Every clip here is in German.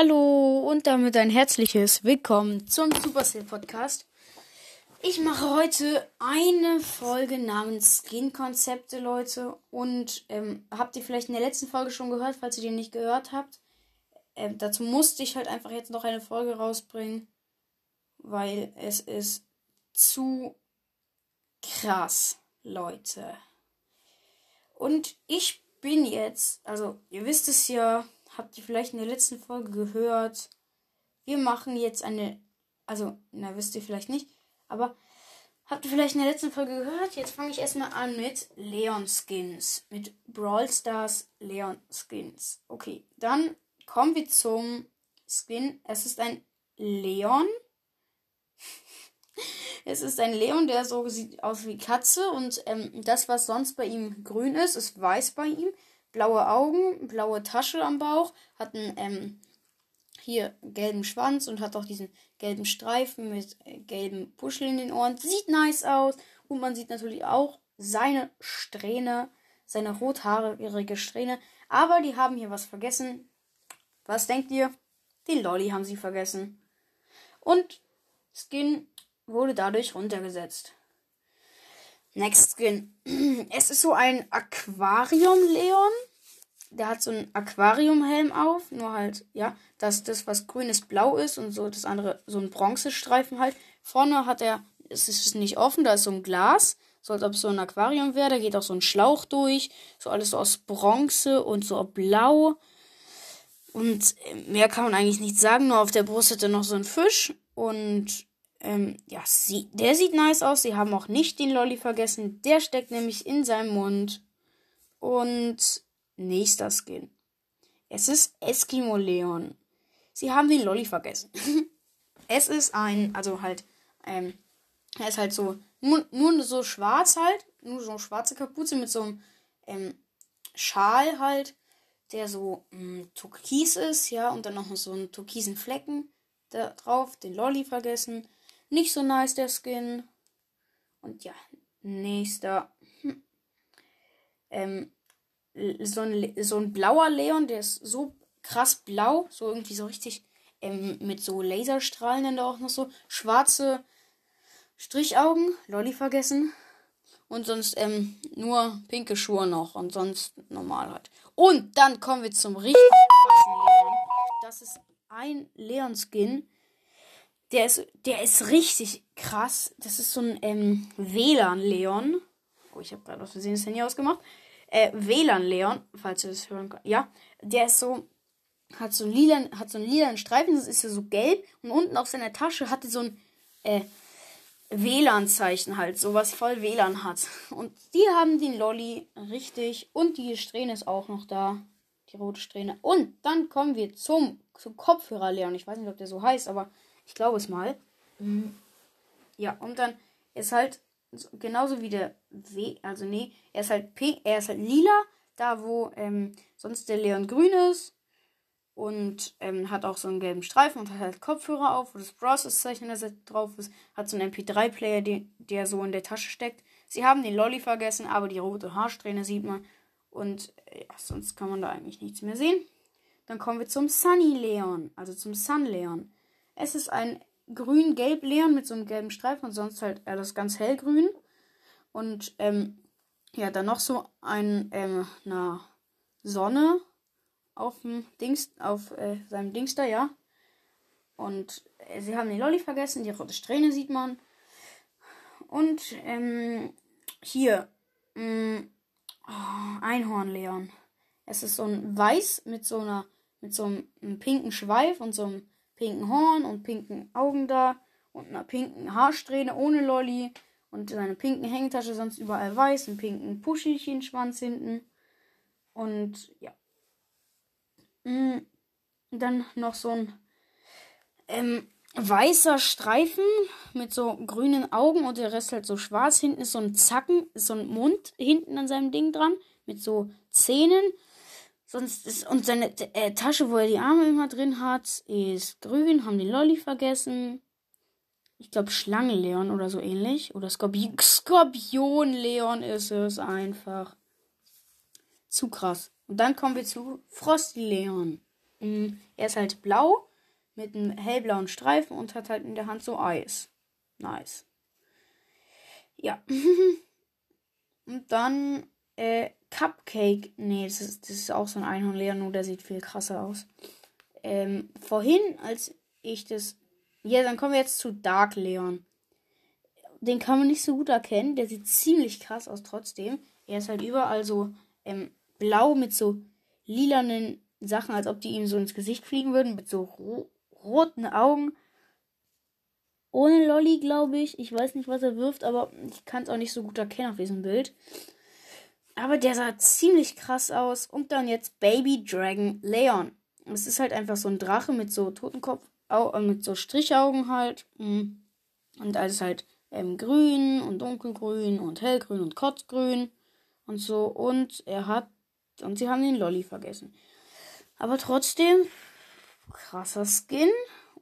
Hallo und damit ein herzliches Willkommen zum Supercell Podcast. Ich mache heute eine Folge namens Skin-Konzepte, Leute. Und ähm, habt ihr vielleicht in der letzten Folge schon gehört, falls ihr die nicht gehört habt? Ähm, dazu musste ich halt einfach jetzt noch eine Folge rausbringen, weil es ist zu krass, Leute. Und ich bin jetzt, also ihr wisst es ja, habt ihr vielleicht in der letzten Folge gehört, wir machen jetzt eine, also, na, wisst ihr vielleicht nicht, aber habt ihr vielleicht in der letzten Folge gehört? Jetzt fange ich erstmal an mit Leon Skins. Mit Brawl Stars Leon Skins. Okay, dann kommen wir zum Skin. Es ist ein Leon. es ist ein Leon, der so sieht aus wie Katze. Und ähm, das, was sonst bei ihm grün ist, ist weiß bei ihm. Blaue Augen, blaue Tasche am Bauch, hat einen ähm, hier gelben Schwanz und hat auch diesen gelben Streifen mit äh, gelben Puschel in den Ohren. Sieht nice aus. Und man sieht natürlich auch seine Strähne, seine rothaarige Strähne. Aber die haben hier was vergessen. Was denkt ihr? Den Lolly haben sie vergessen. Und Skin wurde dadurch runtergesetzt. Next Skin. Es ist so ein Aquarium-Leon der hat so einen Aquariumhelm auf, nur halt, ja, dass das, was grün ist, blau ist und so das andere so ein Bronzestreifen halt. Vorne hat er, es ist nicht offen, da ist so ein Glas, so als ob es so ein Aquarium wäre, da geht auch so ein Schlauch durch, so alles so aus Bronze und so blau. Und äh, mehr kann man eigentlich nicht sagen, nur auf der Brust hat er noch so ein Fisch und ähm, ja, sie, der sieht nice aus. Sie haben auch nicht den Lolly vergessen. Der steckt nämlich in seinem Mund. Und Nächster Skin. Es ist Eskimo Leon. Sie haben den Lolly vergessen. es ist ein, also halt, ähm, er ist halt so, nur, nur so schwarz halt, nur so eine schwarze Kapuze mit so einem ähm, Schal halt, der so ähm, türkis ist, ja, und dann noch so einen türkisen Flecken da drauf, den Lolly vergessen. Nicht so nice der Skin. Und ja, nächster. Hm. Ähm, so ein, so ein blauer Leon, der ist so krass blau, so irgendwie so richtig ähm, mit so Laserstrahlen dann da auch noch so schwarze Strichaugen, Lolly vergessen. Und sonst ähm, nur pinke Schuhe noch und sonst normal halt. Und dann kommen wir zum richtig krassen Leon. Das ist ein Leon-Skin. Der ist, der ist richtig krass. Das ist so ein ähm, WLAN-Leon. Oh, ich habe gerade aus Versehen das Handy ausgemacht äh, WLAN Leon, falls ihr das hören könnt. Ja, der ist so, hat so einen lilan, hat so einen lilanen Streifen, das ist ja so gelb und unten auf seiner Tasche hatte so ein äh, WLAN-Zeichen halt, so was voll WLAN hat. Und die haben den Lolly richtig und die Strähne ist auch noch da, die rote Strähne. Und dann kommen wir zum, zum Kopfhörer Leon. Ich weiß nicht, ob der so heißt, aber ich glaube es mal. Mhm. Ja, und dann ist halt genauso wie der W, also nee, er ist halt pink, er ist halt lila, da wo ähm, sonst der Leon grün ist. Und ähm, hat auch so einen gelben Streifen und hat halt Kopfhörer auf, wo das Process-Zeichen drauf ist. Hat so einen MP3-Player, der so in der Tasche steckt. Sie haben den Lolly vergessen, aber die rote Haarsträhne sieht man. Und äh, ja, sonst kann man da eigentlich nichts mehr sehen. Dann kommen wir zum Sunny Leon, also zum Sun Leon. Es ist ein grün-gelb Leon mit so einem gelben Streifen und sonst halt alles ganz hellgrün. Und ähm, ja, dann noch so ein, ähm, eine Sonne auf dem Dings, auf äh, seinem Dings da, ja. Und äh, sie haben den Lolly vergessen, die rote Strähne sieht man. Und ähm, hier, mh, mm, oh, Einhorn Leon. Es ist so ein Weiß mit so einer, mit so einem pinken Schweif und so einem pinken Horn und pinken Augen da und einer pinken Haarsträhne ohne Lolli und seine pinken Hängetasche sonst überall weiß, einen pinken Puschelchen-Schwanz hinten und ja. Mm, dann noch so ein ähm, weißer Streifen mit so grünen Augen und der Rest halt so schwarz. Hinten ist so ein Zacken, so ein Mund hinten an seinem Ding dran mit so Zähnen Sonst ist, und seine äh, Tasche, wo er die Arme immer drin hat, ist grün. Haben die Lolli vergessen. Ich glaube Schlangenleon oder so ähnlich. Oder Skorpion, Skorpion Leon ist es einfach. Zu krass. Und dann kommen wir zu Frosty Leon. Mm, er ist halt blau mit einem hellblauen Streifen und hat halt in der Hand so Eis. Nice. Ja. und dann äh, Cupcake. Nee, das ist, das ist auch so ein Einhorn nur der sieht viel krasser aus. Ähm, vorhin, als ich das. Ja, dann kommen wir jetzt zu Dark Leon. Den kann man nicht so gut erkennen. Der sieht ziemlich krass aus trotzdem. Er ist halt überall so ähm, blau mit so lilanen Sachen, als ob die ihm so ins Gesicht fliegen würden, mit so ro roten Augen. Ohne Lolly, glaube ich. Ich weiß nicht, was er wirft, aber ich kann es auch nicht so gut erkennen auf diesem Bild. Aber der sah ziemlich krass aus. Und dann jetzt Baby Dragon Leon. Es ist halt einfach so ein Drache mit so Totenkopf, äh, mit so Strichaugen halt. Mm. Und alles halt ähm, grün und dunkelgrün und hellgrün und kotzgrün und so. Und er hat. Und sie haben den Lolly vergessen. Aber trotzdem, krasser Skin.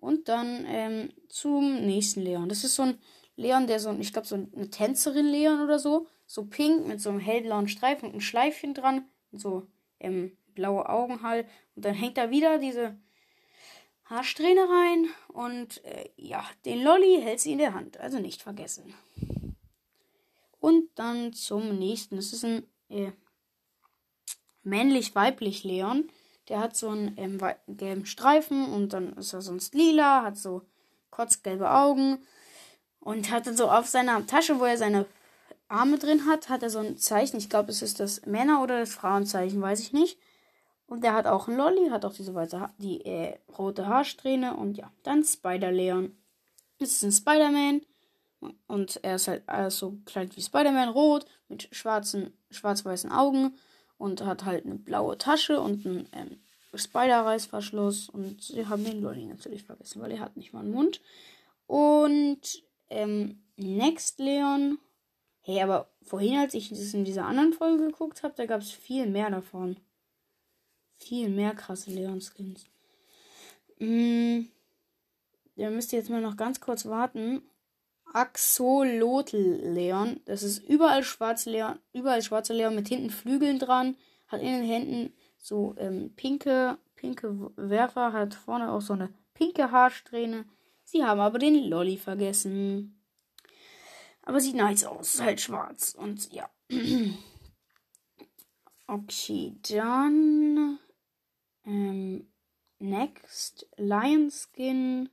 Und dann ähm, zum nächsten Leon. Das ist so ein Leon, der so, ich glaube, so eine Tänzerin Leon oder so. So pink mit so einem hellblauen Streifen und ein Schleifchen dran. So ähm, blaue Augen halt. Und dann hängt da wieder diese Haarsträhne rein. Und äh, ja, den Lolly hält sie in der Hand. Also nicht vergessen. Und dann zum nächsten. Das ist ein äh, männlich-weiblich Leon. Der hat so einen ähm, gelben Streifen und dann ist er sonst lila, hat so kotzgelbe Augen und hat so auf seiner Tasche, wo er seine Arme drin hat, hat er so ein Zeichen. Ich glaube, es ist das Männer- oder das Frauenzeichen, weiß ich nicht. Und der hat auch einen Lolly, hat auch diese weiße ha die äh, rote Haarsträhne und ja, dann Spider-Leon. Das ist ein Spider-Man und er ist halt äh, so klein wie Spider-Man, rot, mit schwarzen, schwarz-weißen Augen und hat halt eine blaue Tasche und einen ähm, Spider-Reißverschluss und sie haben den Lolly natürlich vergessen, weil er hat nicht mal einen Mund. Und ähm, Next Leon. Hey, aber vorhin, als ich das in dieser anderen Folge geguckt habe, da gab es viel mehr davon. Viel mehr krasse Leon-Skins. Mm, da müsst ihr jetzt mal noch ganz kurz warten. Axolotl Leon. Das ist überall schwarze Leon, überall schwarze Leon mit hinten Flügeln dran. Hat in den Händen so ähm, pinke, pinke Werfer. Hat vorne auch so eine pinke Haarsträhne. Sie haben aber den Lolly vergessen. Aber sieht nice aus. Halt schwarz. Und ja. okay, dann. Ähm, next. Lion Skin.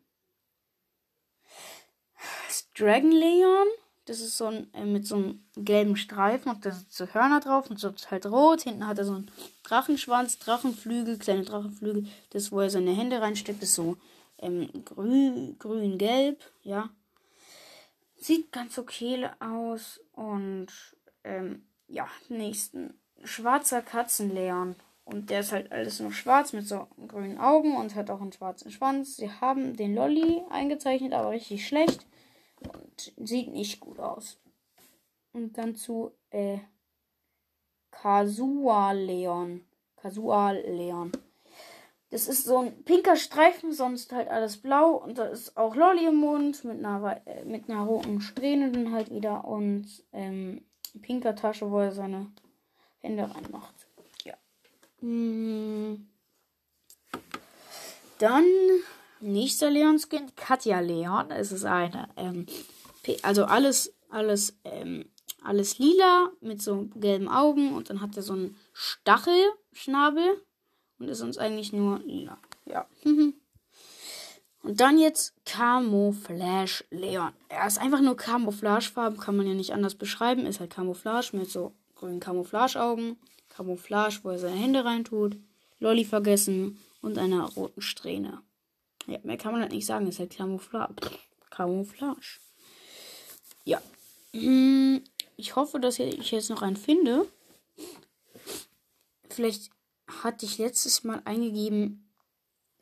Dragon Leon. Das ist so ein äh, mit so einem gelben Streifen und da sind so Hörner drauf und so ist halt rot. Hinten hat er so einen Drachenschwanz, Drachenflügel, kleine Drachenflügel. Das, wo er seine Hände reinsteckt, ist so ähm, grün, grün, gelb, ja. Sieht ganz okay aus. Und ähm, ja, nächsten. Schwarzer Katzenleon. Und der ist halt alles nur schwarz mit so grünen Augen und hat auch einen schwarzen Schwanz. Sie haben den Lolly eingezeichnet, aber richtig schlecht. Und sieht nicht gut aus. Und dann zu äh, Kasua Leon. Kasua Leon. Das ist so ein pinker Streifen, sonst halt alles blau. Und da ist auch Lolli im Mund mit einer, äh, mit einer roten Strähne dann halt wieder. Und ähm, pinker Tasche, wo er seine Hände reinmacht. Ja. Hm. Dann nächster Leon-Skin, Katja Leon. Es ist eine, ähm, also alles, alles, ähm, alles lila mit so gelben Augen und dann hat er so einen Stachelschnabel und ist uns eigentlich nur lila. Ja. und dann jetzt Camouflage Leon. Er ist einfach nur Camouflagefarben, kann man ja nicht anders beschreiben. Ist halt Camouflage mit so grünen Camouflageaugen. Camouflage, wo er seine Hände reintut. Lolli vergessen und einer roten Strähne. Ja, mehr kann man halt nicht sagen. Ist halt Camouflage. Camouflage. Ja. Hm, ich hoffe, dass ich jetzt noch einen finde. Vielleicht hatte ich letztes Mal eingegeben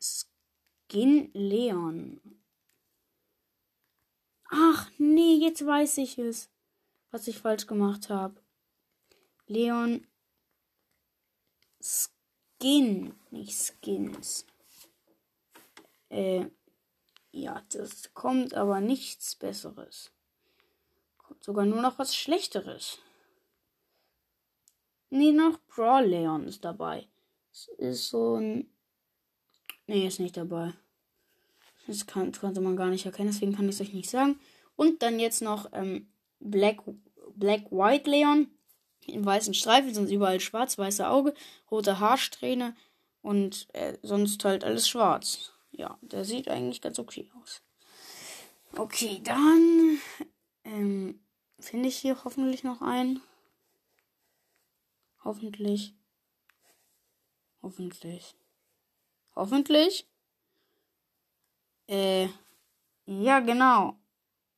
Skin Leon. Ach nee, jetzt weiß ich es, was ich falsch gemacht habe. Leon Skin, nicht Skins. Äh, ja, das kommt aber nichts Besseres. Kommt sogar nur noch was Schlechteres. Nee, noch Brawl Leon ist dabei. Es ist so ein Nee, ist nicht dabei. Das kann, konnte man gar nicht erkennen, deswegen kann ich es euch nicht sagen. Und dann jetzt noch ähm, Black, Black White Leon. In weißen Streifen, sonst überall schwarz-weiße Auge, rote Haarsträhne und äh, sonst halt alles schwarz. Ja, der sieht eigentlich ganz okay aus. Okay, dann ähm, finde ich hier hoffentlich noch einen. Hoffentlich. Hoffentlich. Hoffentlich. Äh, ja, genau.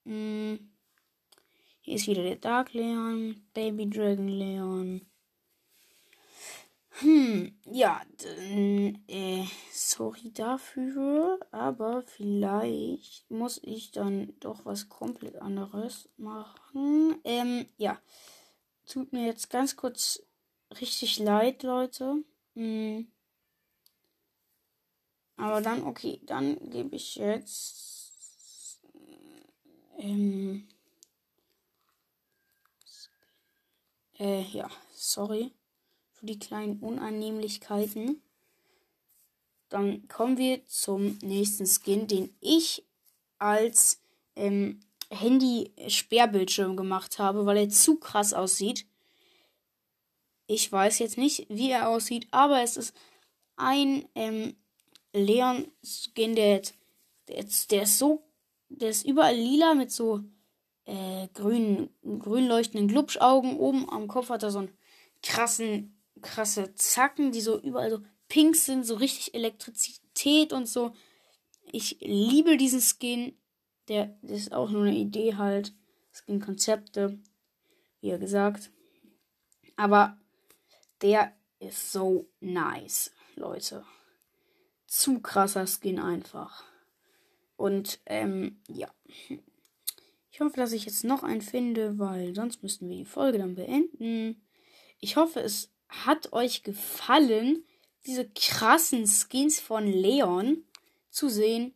Hm. Hier ist wieder der Dark Leon, Baby Dragon Leon. Hm, ja, äh, sorry dafür, aber vielleicht muss ich dann doch was komplett anderes machen. Ähm, ja, tut mir jetzt ganz kurz richtig leid, Leute. Hm. Aber dann, okay, dann gebe ich jetzt. Ähm, äh, ja, sorry für die kleinen Unannehmlichkeiten. Dann kommen wir zum nächsten Skin, den ich als ähm, Handy-Sperrbildschirm gemacht habe, weil er zu krass aussieht. Ich weiß jetzt nicht, wie er aussieht, aber es ist ein ähm, Leon-Skin, der, der, der ist so, der ist überall lila mit so äh, grün, grün leuchtenden Glubschaugen. Oben am Kopf hat er so einen krassen, krasse Zacken, die so überall so pink sind, so richtig Elektrizität und so. Ich liebe diesen Skin. Der, der ist auch nur eine Idee halt. Skin-Konzepte, wie ja gesagt. Aber der ist so nice, Leute. Zu krasser Skin einfach. Und, ähm, ja. Ich hoffe, dass ich jetzt noch einen finde, weil sonst müssten wir die Folge dann beenden. Ich hoffe, es hat euch gefallen, diese krassen Skins von Leon zu sehen.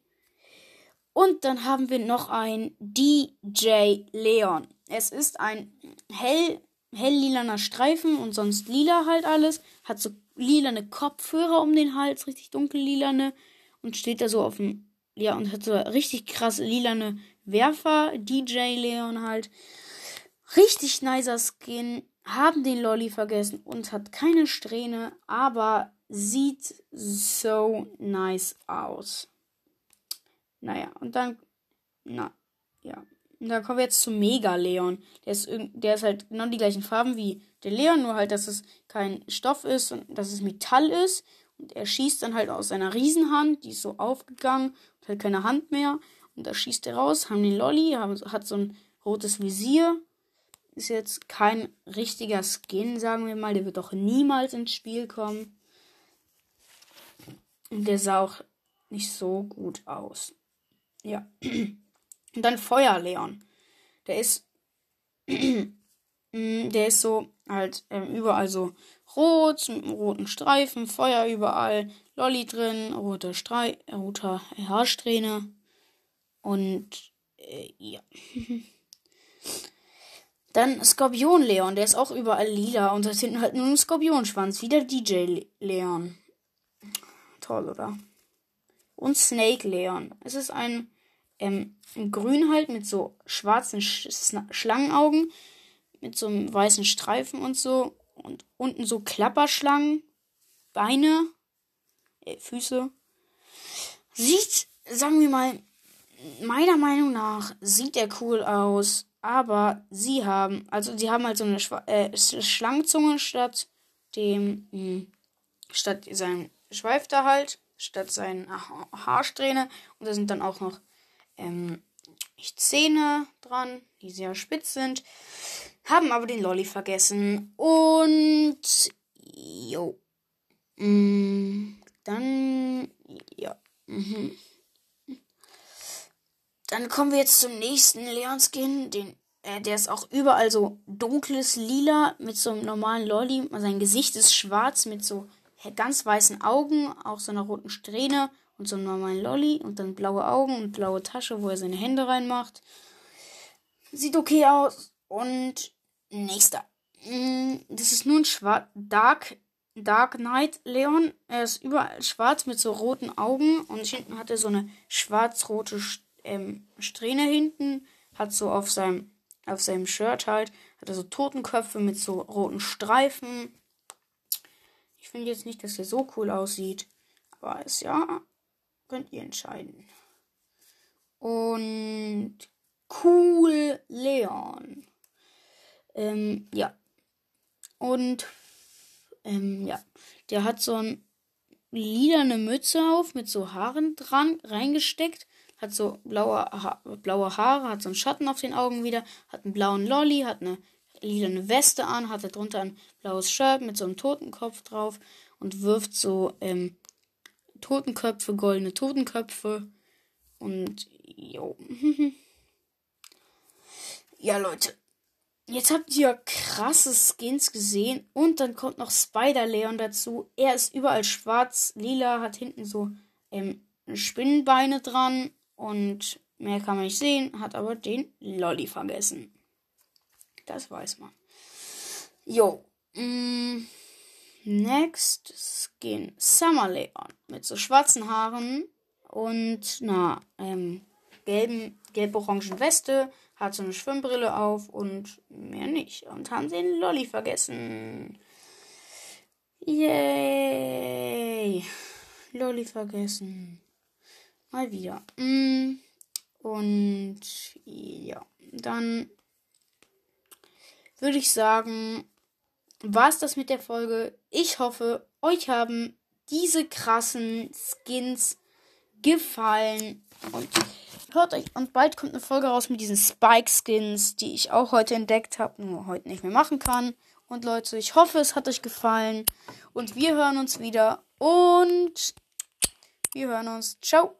Und dann haben wir noch ein DJ Leon. Es ist ein hell, hell lilaner Streifen und sonst lila halt alles. Hat so lilane Kopfhörer um den Hals, richtig dunkel lilane. Und steht da so auf dem, ja, und hat so richtig krass lilane Werfer, DJ Leon halt. Richtig nicer Skin. Haben den Lolly vergessen und hat keine Strähne, aber sieht so nice aus. Naja, und dann, na, ja. Und dann kommen wir jetzt zu Mega Leon. Der ist, der ist halt genau die gleichen Farben wie der Leon, nur halt, dass es kein Stoff ist und dass es Metall ist. Und er schießt dann halt aus seiner Riesenhand, die ist so aufgegangen hat keine Hand mehr. Und da schießt er raus, haben den haben, hat so ein rotes Visier. Ist jetzt kein richtiger Skin, sagen wir mal. Der wird doch niemals ins Spiel kommen. Und der sah auch nicht so gut aus. Ja. Und dann Feuerleon. Der ist. der ist so halt ähm, überall so rot, mit einem roten Streifen, Feuer überall, Lolly drin, rote Strei roter Haarsträhne. Und äh, ja. Dann Skorpion Leon, der ist auch überall lila und hat hinten halt nur einen Skorpionschwanz, wie der DJ Leon. Toll, oder? Und Snake Leon. Es ist ein, ähm, Grün halt mit so schwarzen Sch Schlangenaugen, mit so einem weißen Streifen und so. Und unten so Klapperschlangen, Beine, äh, Füße. Sieht, sagen wir mal, meiner Meinung nach sieht er cool aus, aber sie haben, also sie haben halt so eine Schwa äh, Schlangenzunge statt dem, mh, hm, statt seinem Schweif da halt, statt seinen ha Haarsträhne und da sind dann auch noch ähm, Zähne dran, die sehr spitz sind, haben aber den Lolly vergessen und jo, mh, hm, dann ja. Mhm. Dann kommen wir jetzt zum nächsten Leon-Skin. Den, äh, der ist auch überall so dunkles Lila mit so einem normalen Lolly. Sein Gesicht ist schwarz mit so ganz weißen Augen, auch so einer roten Strähne und so einem normalen Lolly. Und dann blaue Augen und blaue Tasche, wo er seine Hände reinmacht. Sieht okay aus. Und nächster. Mm, das ist nun Dark Dark Knight Leon. Er ist überall schwarz mit so roten Augen und hinten hat er so eine schwarz-rote ähm, Strähne hinten. Hat so auf seinem, auf seinem Shirt halt, hat er so Totenköpfe mit so roten Streifen. Ich finde jetzt nicht, dass er so cool aussieht. Aber ist ja, könnt ihr entscheiden. Und cool Leon. Ähm, ja. Und ähm, ja, der hat so ein lilane Mütze auf mit so Haaren dran reingesteckt. Hat so blaue, ha blaue Haare, hat so einen Schatten auf den Augen wieder, hat einen blauen Lolly, hat eine lilane Weste an, hat darunter ein blaues Shirt mit so einem Totenkopf drauf und wirft so ähm, Totenköpfe, goldene Totenköpfe. Und jo. ja, Leute. Jetzt habt ihr krasse Skins gesehen und dann kommt noch Spider-Leon dazu. Er ist überall schwarz, lila, hat hinten so ähm, Spinnenbeine dran und mehr kann man nicht sehen, hat aber den Lolly vergessen. Das weiß man. Jo. Mm, next Skin Summer Leon mit so schwarzen Haaren und einer ähm, gelben, gelb-orangen Weste hat so eine Schwimmbrille auf und mehr nicht. Und haben den Lolly vergessen. Yay. Lolly vergessen. Mal wieder. Mm. Und ja, dann würde ich sagen, war es das mit der Folge. Ich hoffe, euch haben diese krassen Skins gefallen. Und hört euch. Und bald kommt eine Folge raus mit diesen Spike-Skins, die ich auch heute entdeckt habe, nur heute nicht mehr machen kann. Und Leute, ich hoffe, es hat euch gefallen. Und wir hören uns wieder. Und wir hören uns. Ciao.